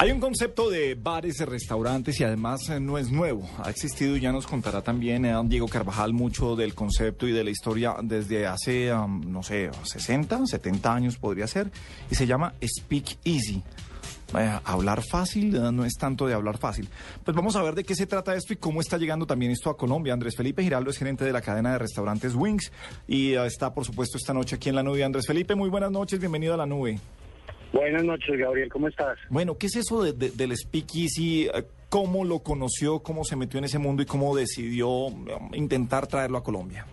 Hay un concepto de bares, de restaurantes y además eh, no es nuevo. Ha existido y ya nos contará también eh, Diego Carvajal mucho del concepto y de la historia desde hace, um, no sé, 60, 70 años podría ser. Y se llama Speak Easy. Hablar fácil eh, no es tanto de hablar fácil. Pues vamos a ver de qué se trata esto y cómo está llegando también esto a Colombia. Andrés Felipe Giraldo es gerente de la cadena de restaurantes Wings y está, por supuesto, esta noche aquí en la nube. Andrés Felipe, muy buenas noches, bienvenido a la nube. Buenas noches, Gabriel, ¿cómo estás? Bueno, ¿qué es eso de- de- del Speakeasy? Eh, ¿Cómo lo conoció? ¿Cómo se metió en ese mundo y cómo decidió um, intentar traerlo a Colombia?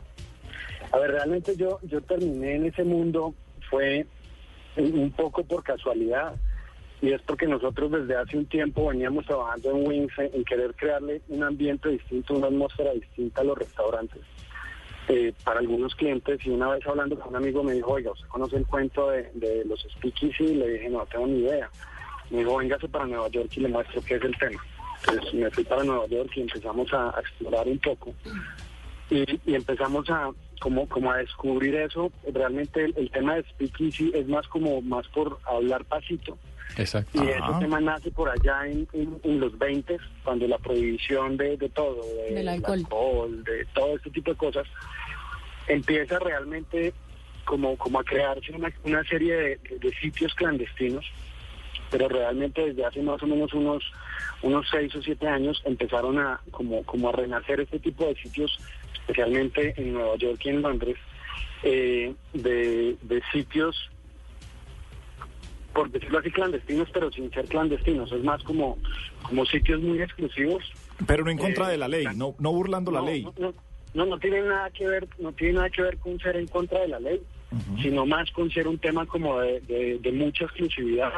A ver, realmente yo, yo terminé en ese mundo, fue un poco por casualidad, y es porque nosotros desde hace un tiempo veníamos trabajando en Wings en querer crearle un ambiente distinto, una atmósfera distinta a los restaurantes. Eh, para algunos clientes y una vez hablando con un amigo me dijo, oiga, ¿usted conoce el cuento de, los speakeasy? Y le dije, no tengo ni idea. Me dijo, véngase para Nueva York y le muestro qué es el tema. Entonces me fui para Nueva York y empezamos a, explorar un poco. Y, empezamos a como, como a descubrir eso. Realmente el, el tema de speakeasy es más como más por hablar pasito. Exacto. Y Ajá. ese tema nace por allá en, en- en los 20, cuando la prohibición de, de todo, de- Del alcohol. alcohol, de todo este tipo de cosas, empieza realmente como, como a crearse una, una serie de, de- de sitios clandestinos, pero realmente desde hace más o menos unos unos seis o siete años empezaron a como, como a renacer este tipo de sitios, especialmente en Nueva York y en Londres, eh, de, de sitios por decirlo así, clandestinos, pero sin ser clandestinos. Es más como, como sitios muy exclusivos. Pero no en contra Eh, de la ley, no, no burlando la ley. No, no, no, no tiene nada que ver, no tiene nada que ver con ser en contra de la ley, sino más con ser un tema como de, de- de mucha exclusividad,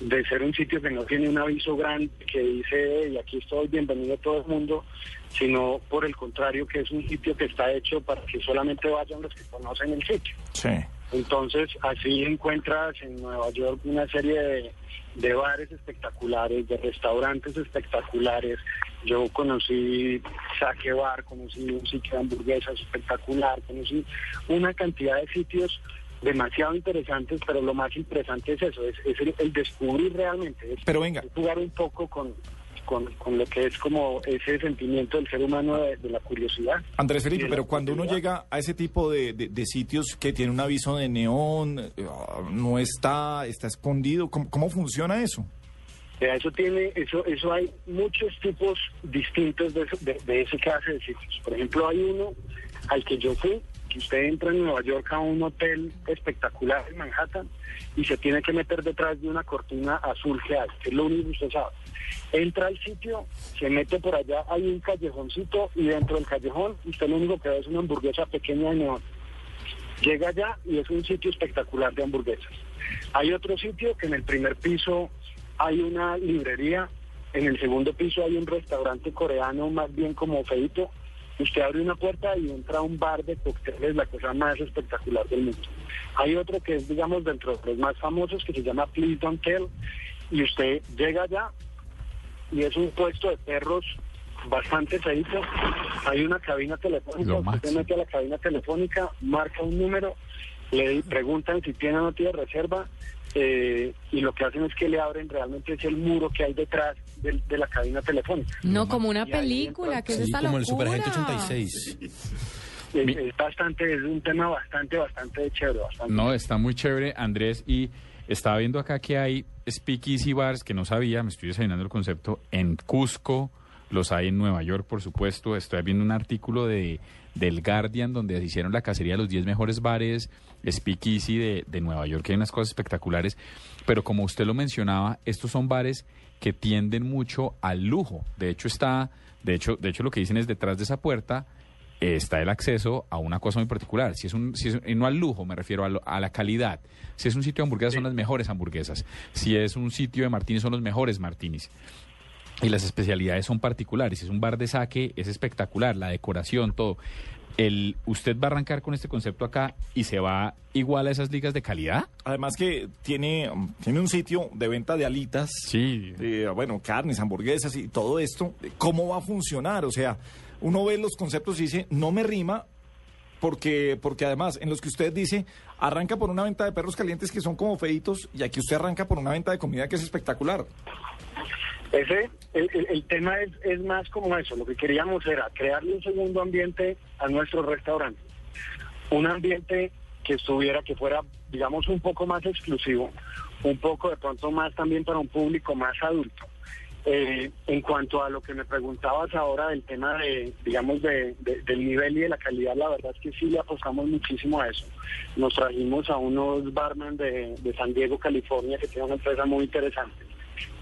de ser un sitio que no tiene un aviso grande que dice, y aquí estoy, bienvenido a todo el mundo, sino por el contrario, que es un sitio que está hecho para que solamente vayan los que conocen el sitio. Sí. Entonces, así encuentras en Nueva York una serie de, de bares espectaculares, de restaurantes espectaculares. Yo conocí Saque Bar, conocí un sitio de hamburguesas espectacular, conocí una cantidad de sitios demasiado interesantes, pero lo más interesante es eso, es, es el, el descubrir realmente, es, Pero venga. es jugar un poco con, con, con lo que es como ese sentimiento del ser humano de, de la curiosidad. Andrés Felipe, pero cuando uno llega a ese tipo de, de- de sitios que tiene un aviso de neón, eh, no está, está escondido, ¿cómo, cómo funciona eso? Eso tiene, eso, eso hay muchos tipos distintos de, de, de ese clase de sitios. Por ejemplo, hay uno al que yo fui, usted entra en Nueva York a un hotel espectacular en Manhattan y se tiene que meter detrás de una cortina azul que hay, que es lo único que usted sabe. Entra al sitio, se mete por allá, hay un callejoncito y dentro del callejón usted lo único que ve es una hamburguesa pequeña de neón. Llega allá y es un sitio espectacular de hamburguesas. Hay otro sitio que en el primer piso hay una librería, en el segundo piso hay un restaurante coreano más bien como feito. Usted abre una puerta y entra a un bar de cócteles, la cosa más espectacular del mundo. Hay otro que es, digamos, dentro de los más famosos que se llama Please Don't Tell y usted llega allá y es un puesto de perros bastante feito. Hay una cabina telefónica, Lo usted se mete a la cabina telefónica, marca un número, le preguntan si tiene o no tiene reserva eh, y lo que hacen es que le abren realmente es el muro que hay detrás del- de, la cabina telefónica. No, como una película, que es Sí, esta como el. Superagente 86. Es, es bastante, es un tema bastante, bastante chévere. Bastante No, está muy chévere, Andrés. Y estaba viendo acá que hay speakeasy bars que no sabía, me estoy desayunando el concepto, en Cusco, los hay en Nueva York, por supuesto. Estoy viendo un artículo de del Guardian donde hicieron la cacería de los 10 mejores bares speakeasy de, de Nueva York, que hay unas cosas espectaculares. Pero como usted lo mencionaba, estos son bares que tienden mucho al lujo. De hecho, está, de hecho, de hecho lo que dicen es detrás de esa puerta eh, está el acceso a una cosa muy particular. Si es un, si es, y no al lujo, me refiero a, lo- a la calidad. Si es un sitio de hamburguesas, son las mejores hamburguesas. Si es un sitio de martinis, son los mejores martinis. Y las especialidades son particulares. Si es un bar de saque, es espectacular. La decoración, todo. El, ¿Usted va a arrancar con este concepto acá y se va igual a esas ligas de calidad? Además que tiene, tiene un sitio de venta de alitas. Sí. bueno, carnes, hamburguesas y todo esto, ¿cómo va a funcionar? O sea, uno ve los conceptos y dice, no me rima, porque, porque además, en los que usted dice, arranca por una venta de perros calientes que son como feitos, y aquí usted arranca por una venta de comida que es espectacular. Ese, el, tema es, es más como eso. Lo que queríamos era crearle un segundo ambiente a nuestro restaurante. Un ambiente que estuviera, que fuera, digamos, un poco más exclusivo, un poco de pronto más también para un público más adulto. Eh, en cuanto a lo que me preguntabas ahora del tema de, digamos, de- del nivel y de la calidad, la verdad es que sí le apostamos muchísimo a eso. Nos trajimos a unos barman de, de San Diego, California, que tiene una empresa muy interesante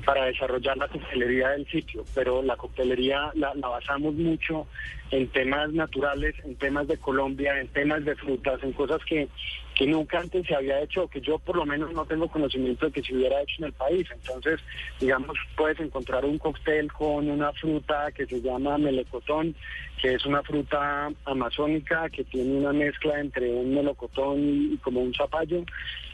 para desarrollar la coctelería del sitio, pero la coctelería la, la basamos mucho en temas naturales, en temas de Colombia, en temas de frutas, en cosas que, que nunca antes se había hecho, o que yo por lo menos no tengo conocimiento de que se hubiera hecho en el país. Entonces, digamos, puedes encontrar un cóctel con una fruta que se llama melocotón, que es una fruta amazónica que tiene una mezcla entre un melocotón y, como un zapallo.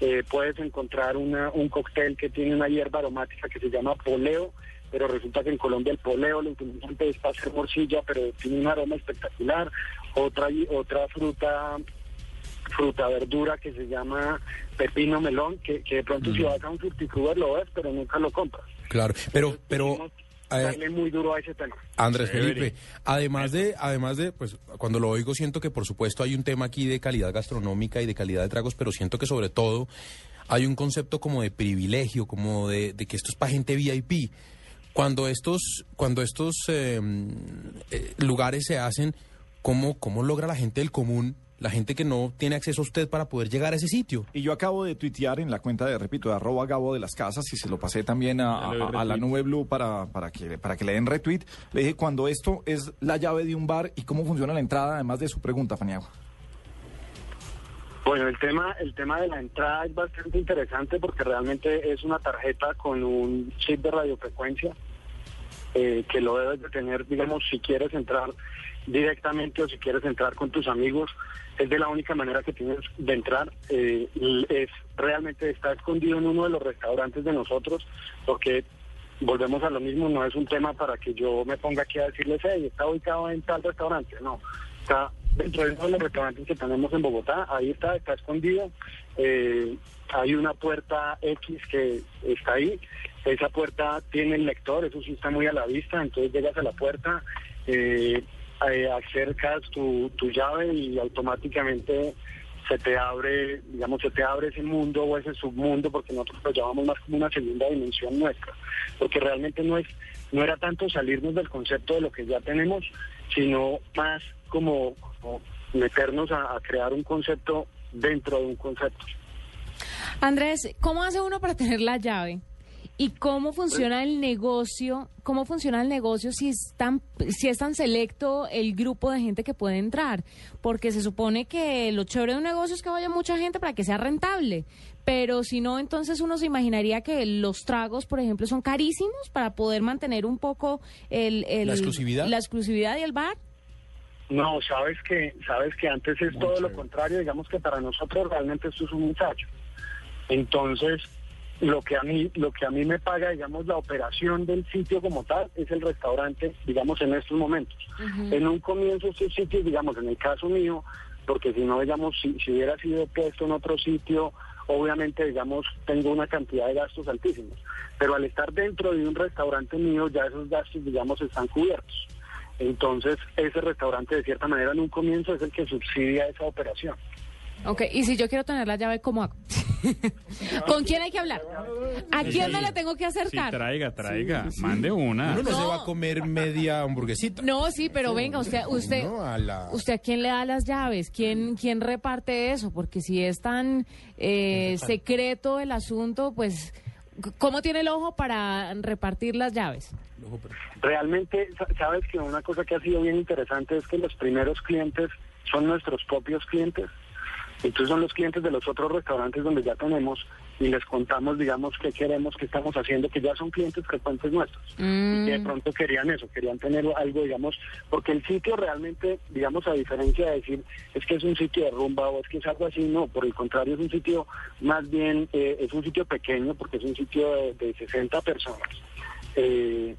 Eh, puedes encontrar una, un cóctel que tiene una hierba aromática que se llama poleo, pero resulta que en Colombia el poleo lo utilizan es para hacer morcilla, pero tiene un aroma espectacular. Otra, otra fruta fruta verdura que se llama pepino melón, que, que de pronto si vas a un fruticruber lo ves, pero nunca lo compras. Claro, pero, Entonces, pero eh, darle muy duro a ese tema. Andrés. Felipe, además de, además de, pues cuando lo oigo siento que por supuesto hay un tema aquí de calidad gastronómica y de calidad de tragos, pero siento que sobre todo hay un concepto como de privilegio, como de, de que esto es para gente VIP. Cuando estos, cuando estos eh, eh, lugares se hacen, ¿cómo, ¿cómo logra la gente del común, la gente que no tiene acceso a usted para poder llegar a ese sitio? Y yo acabo de tuitear en la cuenta de, repito, de arroba Gabo de las Casas y se lo pasé también a, la nube blue para, para, que, para que le den retweet. Le dije, cuando esto es la llave de un bar y cómo funciona la entrada, además de su pregunta, Faniago. Bueno, el tema, el tema de la entrada es bastante interesante porque realmente es una tarjeta con un chip de radiofrecuencia eh, que lo debes de tener, digamos, si quieres entrar directamente o si quieres entrar con tus amigos, es de la única manera que tienes de entrar. eh, es realmente está escondido en uno de los restaurantes de nosotros, porque volvemos a lo mismo, no es un tema para que yo me ponga aquí a decirles, hey, está ubicado en tal restaurante, no, está dentro de uno de los restaurantes que tenemos en Bogotá, ahí está, está escondido, eh, hay una puerta X que está ahí, esa puerta tiene el lector, eso sí está muy a la vista, entonces llegas a la puerta, eh, eh, acercas tu, tu llave y automáticamente se te abre, digamos, se te abre ese mundo o ese submundo, porque nosotros lo llamamos más como una segunda dimensión nuestra, porque realmente no es, no era tanto salirnos del concepto de lo que ya tenemos, sino más como, meternos a crear un concepto dentro de un concepto. Andrés, ¿cómo hace uno para tener la llave? ¿Y cómo funciona el negocio? ¿Cómo funciona el negocio si es tan, si es tan selecto el grupo de gente que puede entrar? Porque se supone que lo chévere de un negocio es que vaya mucha gente para que sea rentable. Pero si no, entonces uno se imaginaría que los tragos, por ejemplo, son carísimos para poder mantener un poco el, el- ¿La exclusividad? la exclusividad y el bar. No, sabes que, sabes que antes es todo lo contrario, digamos que para nosotros realmente esto es un ensayo. Entonces, lo que a mí, lo que a mí me paga, digamos, la operación del sitio como tal, es el restaurante, digamos, en estos momentos. En un comienzo estos sitios, digamos, en el caso mío, porque si no, digamos, si, si hubiera sido puesto en otro sitio, obviamente, digamos, tengo una cantidad de gastos altísimos. Pero al estar dentro de un restaurante mío, ya esos gastos, digamos, están cubiertos. Entonces, ese restaurante, de cierta manera, en un comienzo es el que subsidia esa operación. Ok, y si yo quiero tener la llave, ¿cómo hago? ¿Con quién hay que hablar? ¿A quién me la tengo que Sí, acercar? traiga, traiga. Mande una. Uno no, se No. va a comer media hamburguesita. No, sí, pero venga, usted, usted, No, a la- usted a quién le da las llaves, quién, quién reparte eso, porque si es tan eh, secreto el asunto, pues ¿Cómo tiene el ojo para repartir las llaves? Realmente, sa- sabes que una cosa que ha sido bien interesante es que los primeros clientes son nuestros propios clientes. Entonces son los clientes de los otros restaurantes donde ya tenemos y les contamos, digamos, qué queremos, qué estamos haciendo, que ya son clientes frecuentes nuestros. Y que de pronto querían eso, querían tener algo, digamos, porque el sitio realmente, digamos, a diferencia de decir es que es un sitio de rumba o es que es algo así, no, por el contrario es un sitio más bien, eh, es un sitio pequeño porque es un sitio de, de 60 personas. Eh,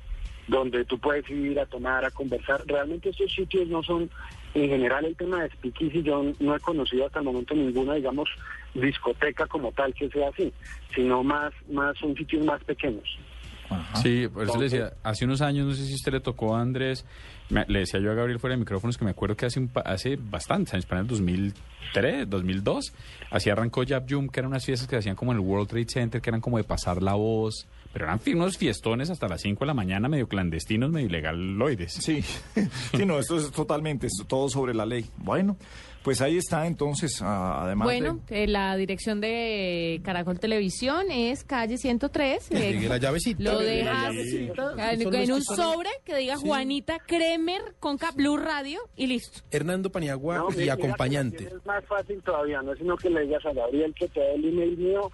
donde tú puedes ir a tomar, a conversar. Realmente estos sitios no son, en general el tema de speakeasy, yo no he conocido hasta el momento ninguna, digamos, discoteca como tal que sea así, sino más, más son sitios más pequeños. Sí, por eso le decía, hace unos años, no sé si usted le tocó a Andrés, me- le decía yo a Gabriel fuera de micrófonos que me acuerdo que hace, un, pa- hace bastantes años, para el 2003, 2002, así arrancó Jab Jum, que eran unas fiestas que hacían como en el World Trade Center, que eran como de pasar la voz, pero eran unos fiestones hasta las 5 de la mañana, medio clandestinos, medio ilegaloides. Sí, sí, no, esto es totalmente, es todo sobre la ley. Bueno, pues ahí está entonces, además Bueno, de... eh, la dirección de Caracol Televisión es calle 103. eh, Llegue la llavecita. Lo Llegue la dejas llavecita. en, un sobre que diga Juanita Kremer con Cap Blue Radio y listo. Hernando Paniagua No, y acompañante. Es más fácil todavía, no es sino que le digas a Gabriel que te dé el email mío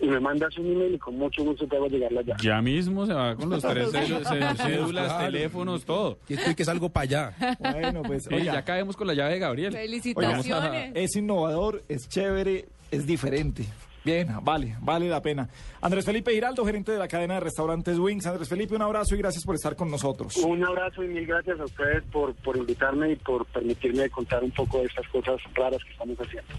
y me mandas un email y con mucho gusto te hago llegar la llave. Ya mismo se va con los tres cédu- cé- cédulas, Claro. teléfonos, todo. Y estoy que salgo para allá. Bueno, pues, Sí, oiga, ya caemos con la llave de Gabriel. Felicitaciones. es innovador, es chévere, es diferente. Bien, vale, vale la pena. Andrés Felipe Giraldo, gerente de la cadena de restaurantes Wings. Andrés Felipe, un abrazo y gracias por estar con nosotros. Un abrazo y mil gracias a ustedes por, por invitarme y por permitirme contar un poco de estas cosas raras que estamos haciendo.